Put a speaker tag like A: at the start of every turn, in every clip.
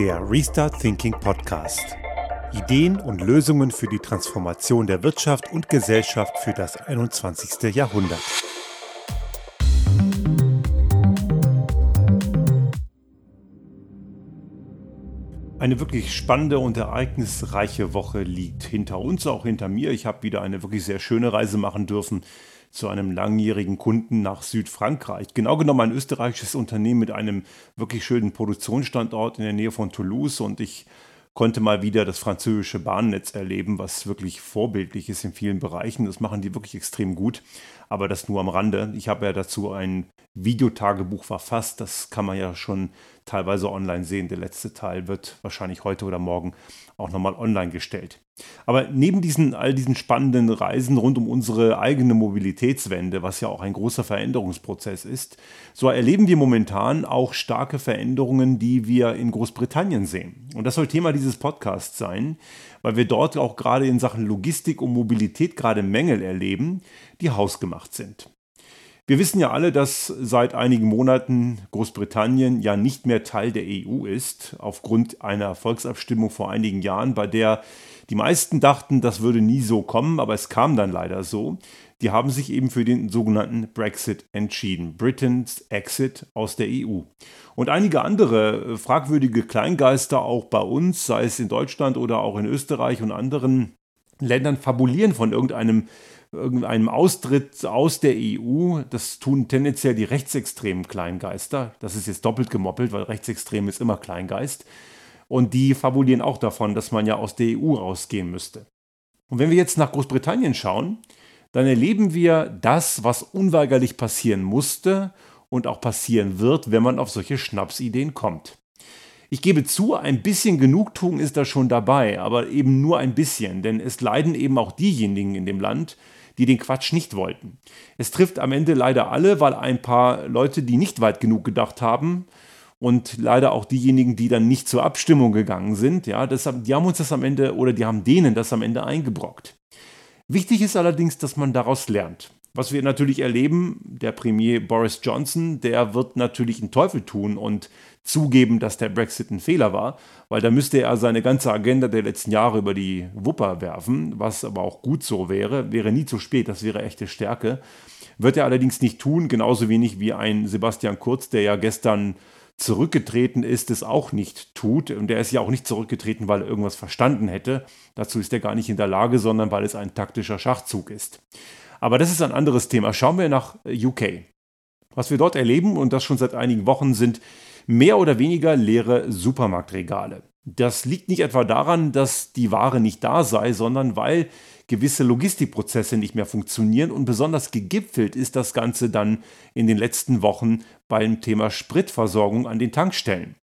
A: Der Restart Thinking Podcast. Ideen und Lösungen für die Transformation der Wirtschaft und Gesellschaft für das 21. Jahrhundert. Eine wirklich spannende und ereignisreiche Woche liegt hinter uns, auch hinter mir. Ich habe wieder eine wirklich sehr schöne Reise machen dürfen zu einem langjährigen Kunden nach Südfrankreich. Genau genommen ein österreichisches Unternehmen mit einem wirklich schönen Produktionsstandort in der Nähe von Toulouse und ich konnte mal wieder das französische Bahnnetz erleben, was wirklich vorbildlich ist in vielen Bereichen. Das machen die wirklich extrem gut, aber das nur am Rande. Ich habe ja dazu ein Videotagebuch verfasst, das kann man ja schon teilweise online sehen. Der letzte Teil wird wahrscheinlich heute oder morgen auch nochmal online gestellt. Aber neben diesen, all diesen spannenden Reisen rund um unsere eigene Mobilitätswende, was ja auch ein großer Veränderungsprozess ist, so erleben wir momentan auch starke Veränderungen, die wir in Großbritannien sehen. Und das soll Thema dieses Podcasts sein, weil wir dort auch gerade in Sachen Logistik und Mobilität gerade Mängel erleben, die hausgemacht sind. Wir wissen ja alle, dass seit einigen Monaten Großbritannien ja nicht mehr Teil der EU ist, aufgrund einer Volksabstimmung vor einigen Jahren, bei der die meisten dachten, das würde nie so kommen, aber es kam dann leider so. Die haben sich eben für den sogenannten Brexit entschieden, Britain's Exit aus der EU. Und einige andere fragwürdige Kleingeister auch bei uns, sei es in Deutschland oder auch in Österreich und anderen Ländern, fabulieren von irgendeinem irgendeinem Austritt aus der EU. Das tun tendenziell die rechtsextremen Kleingeister. Das ist jetzt doppelt gemoppelt, weil rechtsextrem ist immer Kleingeist. Und die fabulieren auch davon, dass man ja aus der EU rausgehen müsste. Und wenn wir jetzt nach Großbritannien schauen, dann erleben wir das, was unweigerlich passieren musste und auch passieren wird, wenn man auf solche Schnapsideen kommt. Ich gebe zu, ein bisschen Genugtuung ist da schon dabei, aber eben nur ein bisschen, denn es leiden eben auch diejenigen in dem Land, die den Quatsch nicht wollten. Es trifft am Ende leider alle, weil ein paar Leute, die nicht weit genug gedacht haben, und leider auch diejenigen, die dann nicht zur Abstimmung gegangen sind, ja, das, die haben uns das am Ende oder die haben denen das am Ende eingebrockt. Wichtig ist allerdings, dass man daraus lernt. Was wir natürlich erleben, der Premier Boris Johnson, der wird natürlich einen Teufel tun und zugeben, dass der Brexit ein Fehler war, weil da müsste er seine ganze Agenda der letzten Jahre über die Wupper werfen, was aber auch gut so wäre, wäre nie zu spät, das wäre echte Stärke. Wird er allerdings nicht tun, genauso wenig wie ein Sebastian Kurz, der ja gestern zurückgetreten ist, es auch nicht tut. Und er ist ja auch nicht zurückgetreten, weil er irgendwas verstanden hätte. Dazu ist er gar nicht in der Lage, sondern weil es ein taktischer Schachzug ist. Aber das ist ein anderes Thema. Schauen wir nach UK. Was wir dort erleben, und das schon seit einigen Wochen, sind mehr oder weniger leere Supermarktregale. Das liegt nicht etwa daran, dass die Ware nicht da sei, sondern weil gewisse Logistikprozesse nicht mehr funktionieren und besonders gegipfelt ist das Ganze dann in den letzten Wochen beim Thema Spritversorgung an den Tankstellen.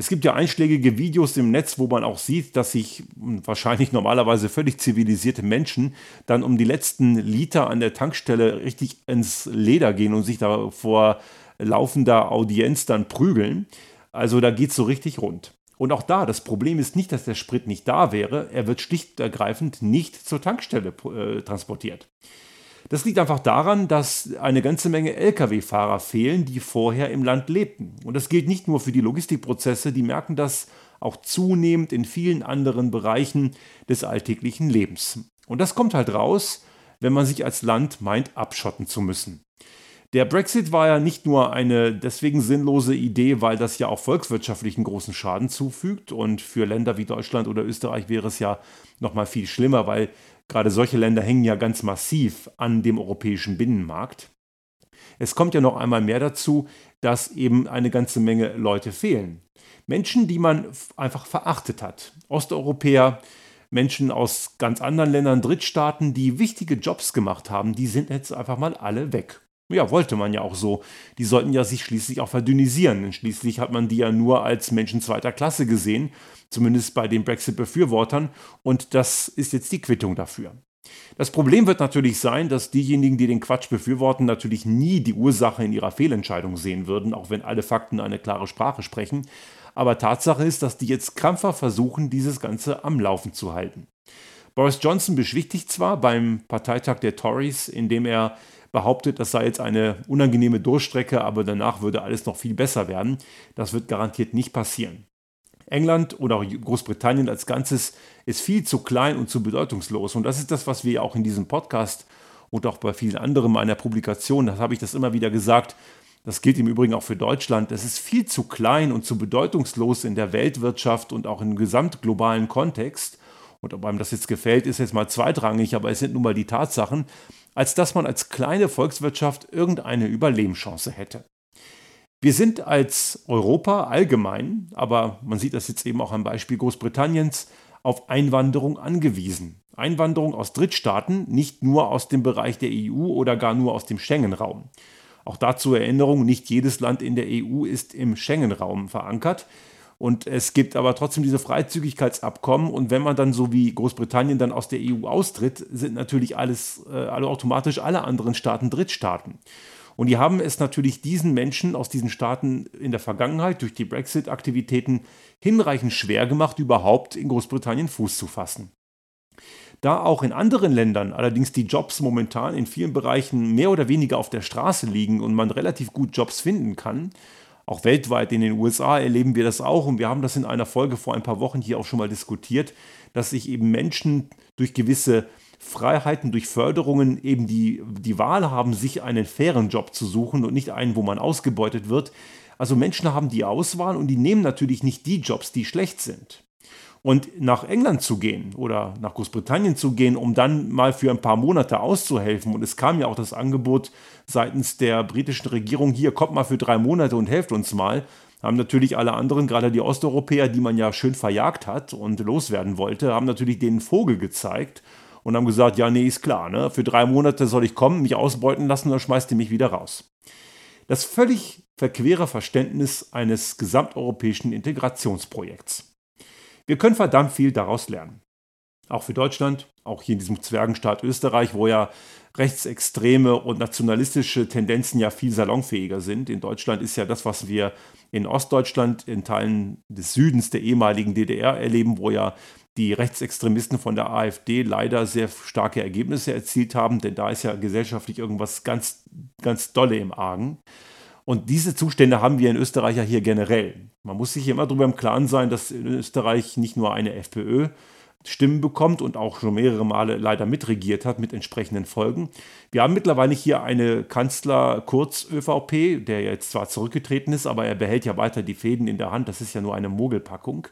A: Es gibt ja einschlägige Videos im Netz, wo man auch sieht, dass sich wahrscheinlich normalerweise völlig zivilisierte Menschen dann um die letzten Liter an der Tankstelle richtig ins Leder gehen und sich da vor laufender Audienz dann prügeln. Also da geht es so richtig rund. Und auch da, das Problem ist nicht, dass der Sprit nicht da wäre, er wird schlicht und ergreifend nicht zur Tankstelle äh, transportiert. Das liegt einfach daran, dass eine ganze Menge Lkw-Fahrer fehlen, die vorher im Land lebten. Und das gilt nicht nur für die Logistikprozesse, die merken das auch zunehmend in vielen anderen Bereichen des alltäglichen Lebens. Und das kommt halt raus, wenn man sich als Land meint, abschotten zu müssen. Der Brexit war ja nicht nur eine deswegen sinnlose Idee, weil das ja auch volkswirtschaftlichen großen Schaden zufügt und für Länder wie Deutschland oder Österreich wäre es ja noch mal viel schlimmer, weil gerade solche Länder hängen ja ganz massiv an dem europäischen Binnenmarkt. Es kommt ja noch einmal mehr dazu, dass eben eine ganze Menge Leute fehlen. Menschen, die man einfach verachtet hat. Osteuropäer, Menschen aus ganz anderen Ländern, Drittstaaten, die wichtige Jobs gemacht haben, die sind jetzt einfach mal alle weg. Ja, wollte man ja auch so. Die sollten ja sich schließlich auch verdünnisieren. Denn schließlich hat man die ja nur als Menschen zweiter Klasse gesehen, zumindest bei den Brexit-Befürwortern. Und das ist jetzt die Quittung dafür. Das Problem wird natürlich sein, dass diejenigen, die den Quatsch befürworten, natürlich nie die Ursache in ihrer Fehlentscheidung sehen würden, auch wenn alle Fakten eine klare Sprache sprechen. Aber Tatsache ist, dass die jetzt krampfer versuchen, dieses Ganze am Laufen zu halten. Boris Johnson beschwichtigt zwar beim Parteitag der Tories, indem er behauptet, das sei jetzt eine unangenehme Durchstrecke, aber danach würde alles noch viel besser werden. Das wird garantiert nicht passieren. England oder auch Großbritannien als Ganzes ist viel zu klein und zu bedeutungslos. Und das ist das, was wir auch in diesem Podcast und auch bei vielen anderen meiner Publikationen, das habe ich das immer wieder gesagt, das gilt im Übrigen auch für Deutschland, es ist viel zu klein und zu bedeutungslos in der Weltwirtschaft und auch im gesamtglobalen Kontext. Und ob einem das jetzt gefällt, ist jetzt mal zweitrangig, aber es sind nun mal die Tatsachen, als dass man als kleine Volkswirtschaft irgendeine Überlebenschance hätte. Wir sind als Europa allgemein, aber man sieht das jetzt eben auch am Beispiel Großbritanniens, auf Einwanderung angewiesen. Einwanderung aus Drittstaaten, nicht nur aus dem Bereich der EU oder gar nur aus dem Schengen-Raum. Auch dazu Erinnerung, nicht jedes Land in der EU ist im Schengen-Raum verankert. Und es gibt aber trotzdem diese Freizügigkeitsabkommen. Und wenn man dann so wie Großbritannien dann aus der EU austritt, sind natürlich alles, äh, alle automatisch alle anderen Staaten Drittstaaten. Und die haben es natürlich diesen Menschen aus diesen Staaten in der Vergangenheit durch die Brexit-Aktivitäten hinreichend schwer gemacht, überhaupt in Großbritannien Fuß zu fassen. Da auch in anderen Ländern allerdings die Jobs momentan in vielen Bereichen mehr oder weniger auf der Straße liegen und man relativ gut Jobs finden kann, auch weltweit in den USA erleben wir das auch und wir haben das in einer Folge vor ein paar Wochen hier auch schon mal diskutiert, dass sich eben Menschen durch gewisse Freiheiten durch Förderungen eben die, die Wahl haben, sich einen fairen Job zu suchen und nicht einen, wo man ausgebeutet wird. Also Menschen haben die Auswahl und die nehmen natürlich nicht die Jobs, die schlecht sind. Und nach England zu gehen oder nach Großbritannien zu gehen, um dann mal für ein paar Monate auszuhelfen. Und es kam ja auch das Angebot seitens der britischen Regierung, hier kommt mal für drei Monate und helft uns mal. Haben natürlich alle anderen, gerade die Osteuropäer, die man ja schön verjagt hat und loswerden wollte, haben natürlich den Vogel gezeigt und haben gesagt, ja, nee, ist klar, ne? für drei Monate soll ich kommen, mich ausbeuten lassen, dann schmeißt ihr mich wieder raus. Das völlig verquere Verständnis eines gesamteuropäischen Integrationsprojekts. Wir können verdammt viel daraus lernen. Auch für Deutschland, auch hier in diesem Zwergenstaat Österreich, wo ja rechtsextreme und nationalistische Tendenzen ja viel salonfähiger sind. In Deutschland ist ja das, was wir in Ostdeutschland, in Teilen des Südens der ehemaligen DDR erleben, wo ja die Rechtsextremisten von der AfD leider sehr starke Ergebnisse erzielt haben, denn da ist ja gesellschaftlich irgendwas ganz, ganz Dolle im Argen. Und diese Zustände haben wir in Österreich ja hier generell. Man muss sich immer darüber im Klaren sein, dass in Österreich nicht nur eine FPÖ Stimmen bekommt und auch schon mehrere Male leider mitregiert hat mit entsprechenden Folgen. Wir haben mittlerweile hier eine Kanzler Kurz ÖVP, der jetzt zwar zurückgetreten ist, aber er behält ja weiter die Fäden in der Hand. Das ist ja nur eine Mogelpackung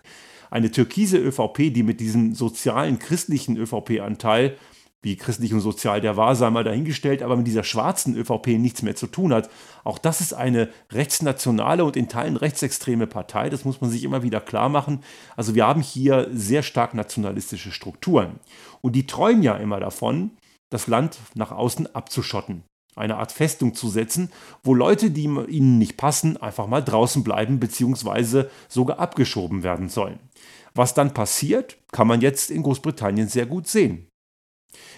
A: eine türkise ÖVP, die mit diesem sozialen christlichen ÖVP-Anteil, wie christlich und sozial der war, sei mal dahingestellt, aber mit dieser schwarzen ÖVP nichts mehr zu tun hat. Auch das ist eine rechtsnationale und in Teilen rechtsextreme Partei, das muss man sich immer wieder klar machen. Also wir haben hier sehr stark nationalistische Strukturen. Und die träumen ja immer davon, das Land nach außen abzuschotten eine Art Festung zu setzen, wo Leute, die ihnen nicht passen, einfach mal draußen bleiben bzw. sogar abgeschoben werden sollen. Was dann passiert, kann man jetzt in Großbritannien sehr gut sehen.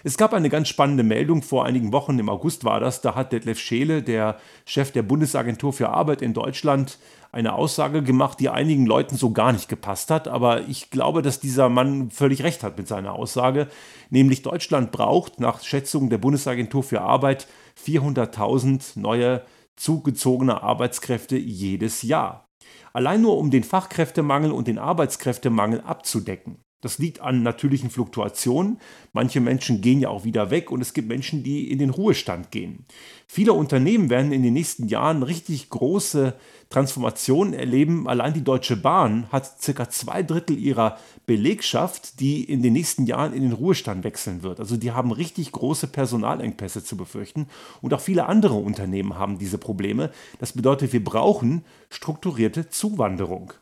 A: Es gab eine ganz spannende Meldung vor einigen Wochen, im August war das, da hat Detlef Scheele, der Chef der Bundesagentur für Arbeit in Deutschland, eine Aussage gemacht, die einigen Leuten so gar nicht gepasst hat. Aber ich glaube, dass dieser Mann völlig recht hat mit seiner Aussage. Nämlich Deutschland braucht nach Schätzungen der Bundesagentur für Arbeit 400.000 neue zugezogene Arbeitskräfte jedes Jahr. Allein nur um den Fachkräftemangel und den Arbeitskräftemangel abzudecken. Das liegt an natürlichen Fluktuationen. Manche Menschen gehen ja auch wieder weg und es gibt Menschen, die in den Ruhestand gehen. Viele Unternehmen werden in den nächsten Jahren richtig große Transformationen erleben. Allein die Deutsche Bahn hat circa zwei Drittel ihrer Belegschaft, die in den nächsten Jahren in den Ruhestand wechseln wird. Also die haben richtig große Personalengpässe zu befürchten. Und auch viele andere Unternehmen haben diese Probleme. Das bedeutet, wir brauchen strukturierte Zuwanderung.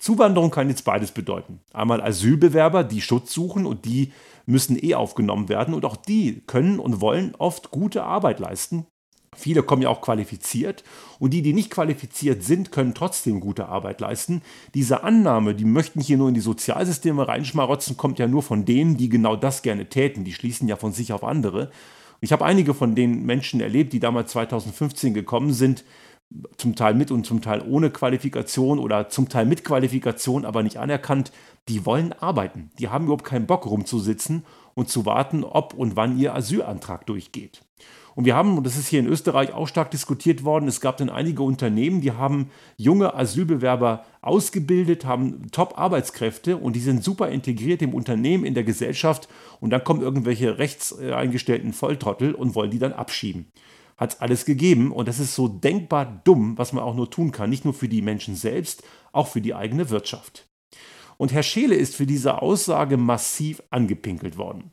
A: Zuwanderung kann jetzt beides bedeuten. Einmal Asylbewerber, die Schutz suchen und die müssen eh aufgenommen werden und auch die können und wollen oft gute Arbeit leisten. Viele kommen ja auch qualifiziert und die, die nicht qualifiziert sind, können trotzdem gute Arbeit leisten. Diese Annahme, die möchten hier nur in die Sozialsysteme reinschmarotzen, kommt ja nur von denen, die genau das gerne täten. Die schließen ja von sich auf andere. Ich habe einige von den Menschen erlebt, die damals 2015 gekommen sind, zum Teil mit und zum Teil ohne Qualifikation oder zum Teil mit Qualifikation, aber nicht anerkannt, die wollen arbeiten. Die haben überhaupt keinen Bock rumzusitzen und zu warten, ob und wann ihr Asylantrag durchgeht. Und wir haben, und das ist hier in Österreich auch stark diskutiert worden, es gab dann einige Unternehmen, die haben junge Asylbewerber ausgebildet, haben Top-Arbeitskräfte und die sind super integriert im Unternehmen, in der Gesellschaft. Und dann kommen irgendwelche rechtseingestellten Volltrottel und wollen die dann abschieben. Hat es alles gegeben und das ist so denkbar dumm, was man auch nur tun kann. Nicht nur für die Menschen selbst, auch für die eigene Wirtschaft. Und Herr Scheele ist für diese Aussage massiv angepinkelt worden.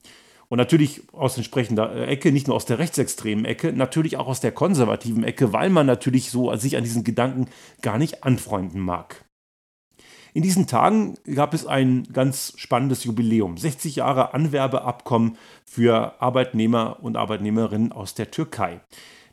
A: Und natürlich aus entsprechender äh, Ecke, nicht nur aus der rechtsextremen Ecke, natürlich auch aus der konservativen Ecke, weil man natürlich so sich an diesen Gedanken gar nicht anfreunden mag. In diesen Tagen gab es ein ganz spannendes Jubiläum. 60 Jahre Anwerbeabkommen für Arbeitnehmer und Arbeitnehmerinnen aus der Türkei.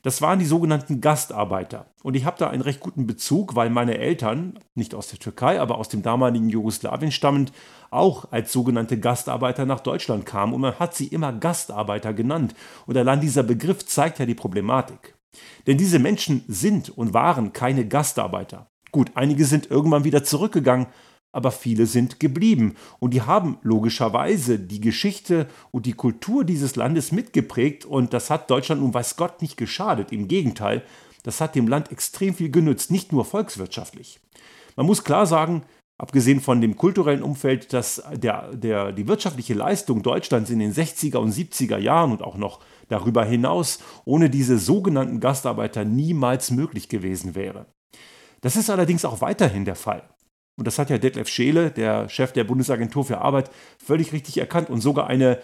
A: Das waren die sogenannten Gastarbeiter. Und ich habe da einen recht guten Bezug, weil meine Eltern, nicht aus der Türkei, aber aus dem damaligen Jugoslawien stammend, auch als sogenannte Gastarbeiter nach Deutschland kamen. Und man hat sie immer Gastarbeiter genannt. Und allein dieser Begriff zeigt ja die Problematik. Denn diese Menschen sind und waren keine Gastarbeiter. Gut, einige sind irgendwann wieder zurückgegangen, aber viele sind geblieben und die haben logischerweise die Geschichte und die Kultur dieses Landes mitgeprägt und das hat Deutschland nun weiß Gott nicht geschadet, im Gegenteil, das hat dem Land extrem viel genützt, nicht nur volkswirtschaftlich. Man muss klar sagen, abgesehen von dem kulturellen Umfeld, dass der, der, die wirtschaftliche Leistung Deutschlands in den 60er und 70er Jahren und auch noch darüber hinaus ohne diese sogenannten Gastarbeiter niemals möglich gewesen wäre. Das ist allerdings auch weiterhin der Fall. Und das hat ja Detlef Scheele, der Chef der Bundesagentur für Arbeit, völlig richtig erkannt. Und sogar eine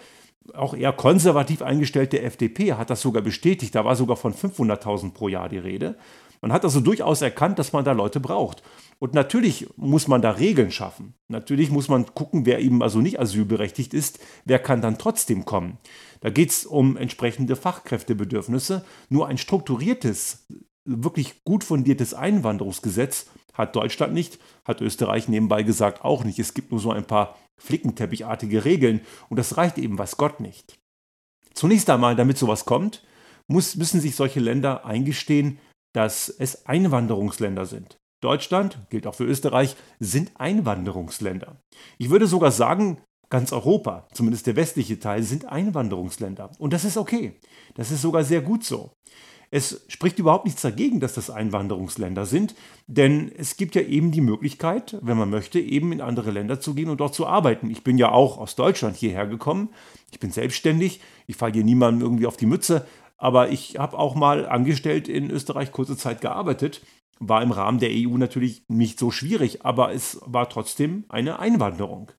A: auch eher konservativ eingestellte FDP hat das sogar bestätigt. Da war sogar von 500.000 pro Jahr die Rede. Man hat also durchaus erkannt, dass man da Leute braucht. Und natürlich muss man da Regeln schaffen. Natürlich muss man gucken, wer eben also nicht asylberechtigt ist, wer kann dann trotzdem kommen. Da geht es um entsprechende Fachkräftebedürfnisse. Nur ein strukturiertes, wirklich gut fundiertes Einwanderungsgesetz hat Deutschland nicht, hat Österreich nebenbei gesagt auch nicht. Es gibt nur so ein paar flickenteppichartige Regeln und das reicht eben was Gott nicht. Zunächst einmal, damit sowas kommt, muss, müssen sich solche Länder eingestehen, dass es Einwanderungsländer sind. Deutschland, gilt auch für Österreich, sind Einwanderungsländer. Ich würde sogar sagen, ganz Europa, zumindest der westliche Teil, sind Einwanderungsländer. Und das ist okay. Das ist sogar sehr gut so. Es spricht überhaupt nichts dagegen, dass das Einwanderungsländer sind, denn es gibt ja eben die Möglichkeit, wenn man möchte, eben in andere Länder zu gehen und dort zu arbeiten. Ich bin ja auch aus Deutschland hierher gekommen. Ich bin selbstständig. Ich falle hier niemandem irgendwie auf die Mütze. Aber ich habe auch mal angestellt in Österreich kurze Zeit gearbeitet. War im Rahmen der EU natürlich nicht so schwierig, aber es war trotzdem eine Einwanderung.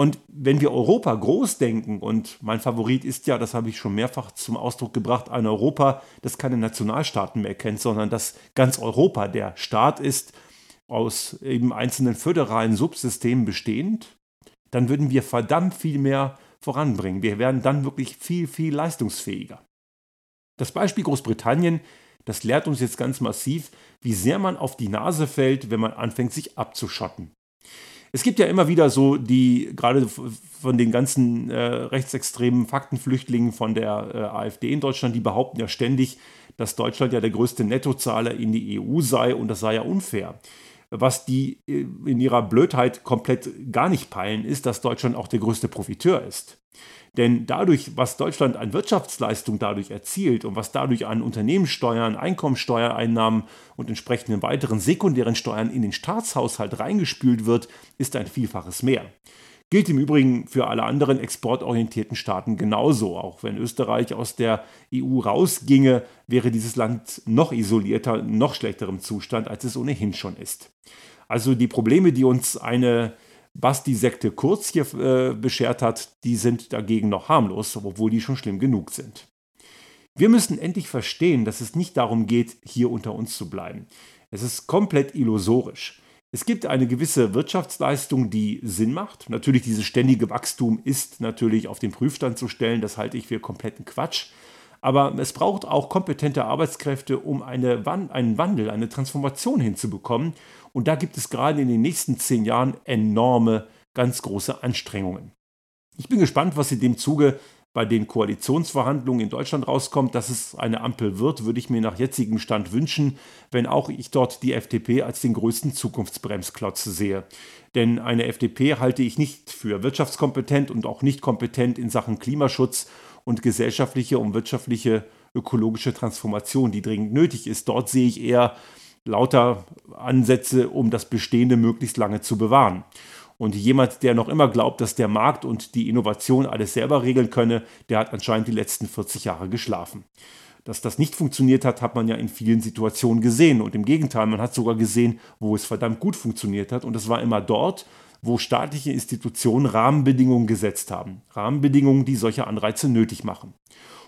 A: Und wenn wir Europa groß denken, und mein Favorit ist ja, das habe ich schon mehrfach zum Ausdruck gebracht, ein Europa, das keine Nationalstaaten mehr kennt, sondern das ganz Europa der Staat ist, aus eben einzelnen föderalen Subsystemen bestehend, dann würden wir verdammt viel mehr voranbringen. Wir wären dann wirklich viel, viel leistungsfähiger. Das Beispiel Großbritannien, das lehrt uns jetzt ganz massiv, wie sehr man auf die Nase fällt, wenn man anfängt, sich abzuschotten. Es gibt ja immer wieder so die, gerade von den ganzen äh, rechtsextremen Faktenflüchtlingen von der äh, AfD in Deutschland, die behaupten ja ständig, dass Deutschland ja der größte Nettozahler in die EU sei und das sei ja unfair. Was die äh, in ihrer Blödheit komplett gar nicht peilen, ist, dass Deutschland auch der größte Profiteur ist. Denn dadurch, was Deutschland an Wirtschaftsleistung dadurch erzielt und was dadurch an Unternehmenssteuern, Einkommensteuereinnahmen und entsprechenden weiteren sekundären Steuern in den Staatshaushalt reingespült wird, ist ein Vielfaches mehr. Gilt im Übrigen für alle anderen exportorientierten Staaten genauso. Auch wenn Österreich aus der EU rausginge, wäre dieses Land noch isolierter, noch schlechterem Zustand, als es ohnehin schon ist. Also die Probleme, die uns eine was die Sekte Kurz hier äh, beschert hat, die sind dagegen noch harmlos, obwohl die schon schlimm genug sind. Wir müssen endlich verstehen, dass es nicht darum geht, hier unter uns zu bleiben. Es ist komplett illusorisch. Es gibt eine gewisse Wirtschaftsleistung, die Sinn macht. Natürlich, dieses ständige Wachstum ist natürlich auf den Prüfstand zu stellen. Das halte ich für kompletten Quatsch. Aber es braucht auch kompetente Arbeitskräfte, um eine, einen Wandel, eine Transformation hinzubekommen. Und da gibt es gerade in den nächsten zehn Jahren enorme, ganz große Anstrengungen. Ich bin gespannt, was in dem Zuge bei den Koalitionsverhandlungen in Deutschland rauskommt. Dass es eine Ampel wird, würde ich mir nach jetzigem Stand wünschen, wenn auch ich dort die FDP als den größten Zukunftsbremsklotz sehe. Denn eine FDP halte ich nicht für wirtschaftskompetent und auch nicht kompetent in Sachen Klimaschutz und gesellschaftliche und wirtschaftliche ökologische Transformation, die dringend nötig ist. Dort sehe ich eher lauter Ansätze, um das Bestehende möglichst lange zu bewahren. Und jemand, der noch immer glaubt, dass der Markt und die Innovation alles selber regeln könne, der hat anscheinend die letzten 40 Jahre geschlafen. Dass das nicht funktioniert hat, hat man ja in vielen Situationen gesehen. Und im Gegenteil, man hat sogar gesehen, wo es verdammt gut funktioniert hat. Und es war immer dort, wo staatliche Institutionen Rahmenbedingungen gesetzt haben. Rahmenbedingungen, die solche Anreize nötig machen.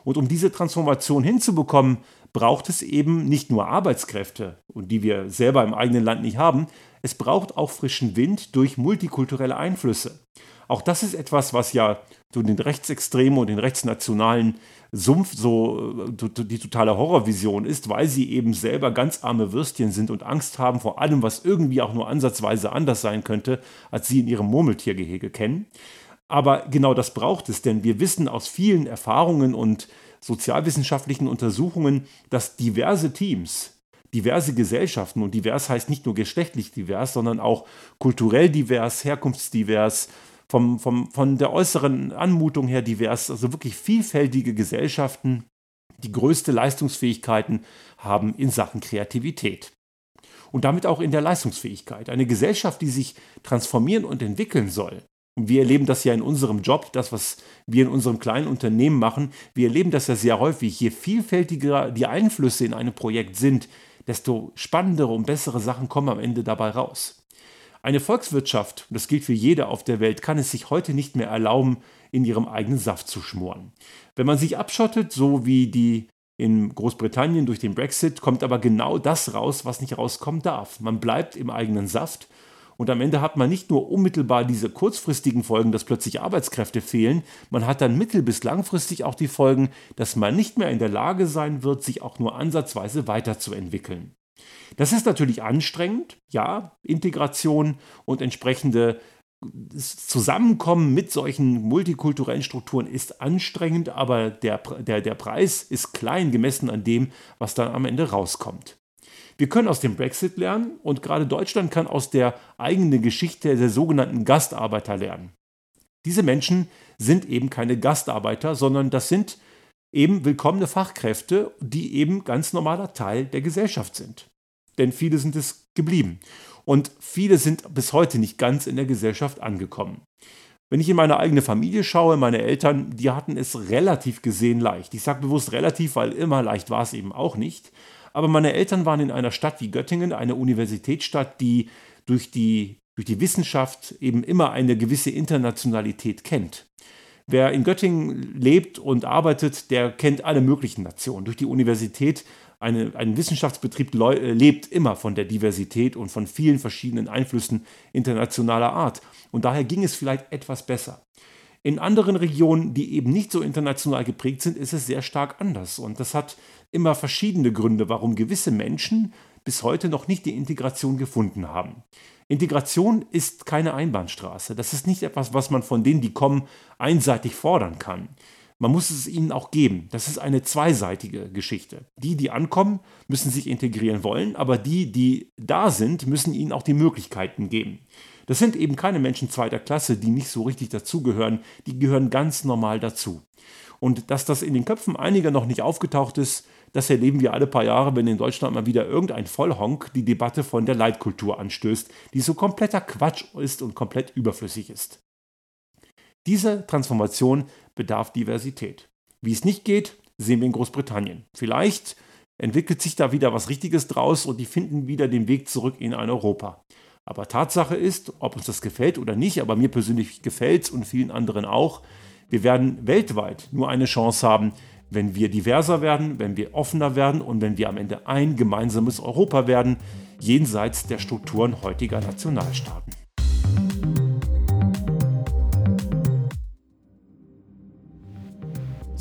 A: Und um diese Transformation hinzubekommen, braucht es eben nicht nur Arbeitskräfte, und die wir selber im eigenen Land nicht haben, es braucht auch frischen Wind durch multikulturelle Einflüsse. Auch das ist etwas, was ja so den Rechtsextremen und den rechtsnationalen Sumpf so äh, die totale Horrorvision ist, weil sie eben selber ganz arme Würstchen sind und Angst haben vor allem, was irgendwie auch nur ansatzweise anders sein könnte, als sie in ihrem Murmeltiergehege kennen. Aber genau das braucht es, denn wir wissen aus vielen Erfahrungen und sozialwissenschaftlichen Untersuchungen, dass diverse Teams, diverse Gesellschaften, und divers heißt nicht nur geschlechtlich divers, sondern auch kulturell divers, herkunftsdivers, vom, vom, von der äußeren Anmutung her divers, also wirklich vielfältige Gesellschaften, die größte Leistungsfähigkeiten haben in Sachen Kreativität. Und damit auch in der Leistungsfähigkeit. Eine Gesellschaft, die sich transformieren und entwickeln soll, und wir erleben das ja in unserem Job, das, was wir in unserem kleinen Unternehmen machen. Wir erleben das ja sehr häufig. Je vielfältiger die Einflüsse in einem Projekt sind, desto spannendere und bessere Sachen kommen am Ende dabei raus. Eine Volkswirtschaft, das gilt für jede auf der Welt, kann es sich heute nicht mehr erlauben, in ihrem eigenen Saft zu schmoren. Wenn man sich abschottet, so wie die in Großbritannien durch den Brexit, kommt aber genau das raus, was nicht rauskommen darf. Man bleibt im eigenen Saft und am Ende hat man nicht nur unmittelbar diese kurzfristigen Folgen, dass plötzlich Arbeitskräfte fehlen, man hat dann mittel- bis langfristig auch die Folgen, dass man nicht mehr in der Lage sein wird, sich auch nur ansatzweise weiterzuentwickeln. Das ist natürlich anstrengend, ja, Integration und entsprechende Zusammenkommen mit solchen multikulturellen Strukturen ist anstrengend, aber der, der, der Preis ist klein gemessen an dem, was dann am Ende rauskommt. Wir können aus dem Brexit lernen und gerade Deutschland kann aus der eigenen Geschichte der sogenannten Gastarbeiter lernen. Diese Menschen sind eben keine Gastarbeiter, sondern das sind eben willkommene Fachkräfte, die eben ganz normaler Teil der Gesellschaft sind. Denn viele sind es geblieben. Und viele sind bis heute nicht ganz in der Gesellschaft angekommen. Wenn ich in meine eigene Familie schaue, meine Eltern, die hatten es relativ gesehen leicht. Ich sage bewusst relativ, weil immer leicht war es eben auch nicht. Aber meine Eltern waren in einer Stadt wie Göttingen, eine Universitätsstadt, die durch die, durch die Wissenschaft eben immer eine gewisse Internationalität kennt. Wer in Göttingen lebt und arbeitet, der kennt alle möglichen Nationen. Durch die Universität, eine, ein Wissenschaftsbetrieb äh, lebt immer von der Diversität und von vielen verschiedenen Einflüssen internationaler Art. Und daher ging es vielleicht etwas besser. In anderen Regionen, die eben nicht so international geprägt sind, ist es sehr stark anders. Und das hat immer verschiedene Gründe, warum gewisse Menschen bis heute noch nicht die Integration gefunden haben. Integration ist keine Einbahnstraße. Das ist nicht etwas, was man von denen, die kommen, einseitig fordern kann. Man muss es ihnen auch geben. Das ist eine zweiseitige Geschichte. Die, die ankommen, müssen sich integrieren wollen, aber die, die da sind, müssen ihnen auch die Möglichkeiten geben. Das sind eben keine Menschen zweiter Klasse, die nicht so richtig dazugehören, die gehören ganz normal dazu. Und dass das in den Köpfen einiger noch nicht aufgetaucht ist, das erleben wir alle paar Jahre, wenn in Deutschland mal wieder irgendein Vollhonk die Debatte von der Leitkultur anstößt, die so kompletter Quatsch ist und komplett überflüssig ist. Diese Transformation bedarf Diversität. Wie es nicht geht, sehen wir in Großbritannien. Vielleicht entwickelt sich da wieder was Richtiges draus und die finden wieder den Weg zurück in ein Europa. Aber Tatsache ist, ob uns das gefällt oder nicht, aber mir persönlich gefällt es und vielen anderen auch, wir werden weltweit nur eine Chance haben, wenn wir diverser werden, wenn wir offener werden und wenn wir am Ende ein gemeinsames Europa werden, jenseits der Strukturen heutiger Nationalstaaten.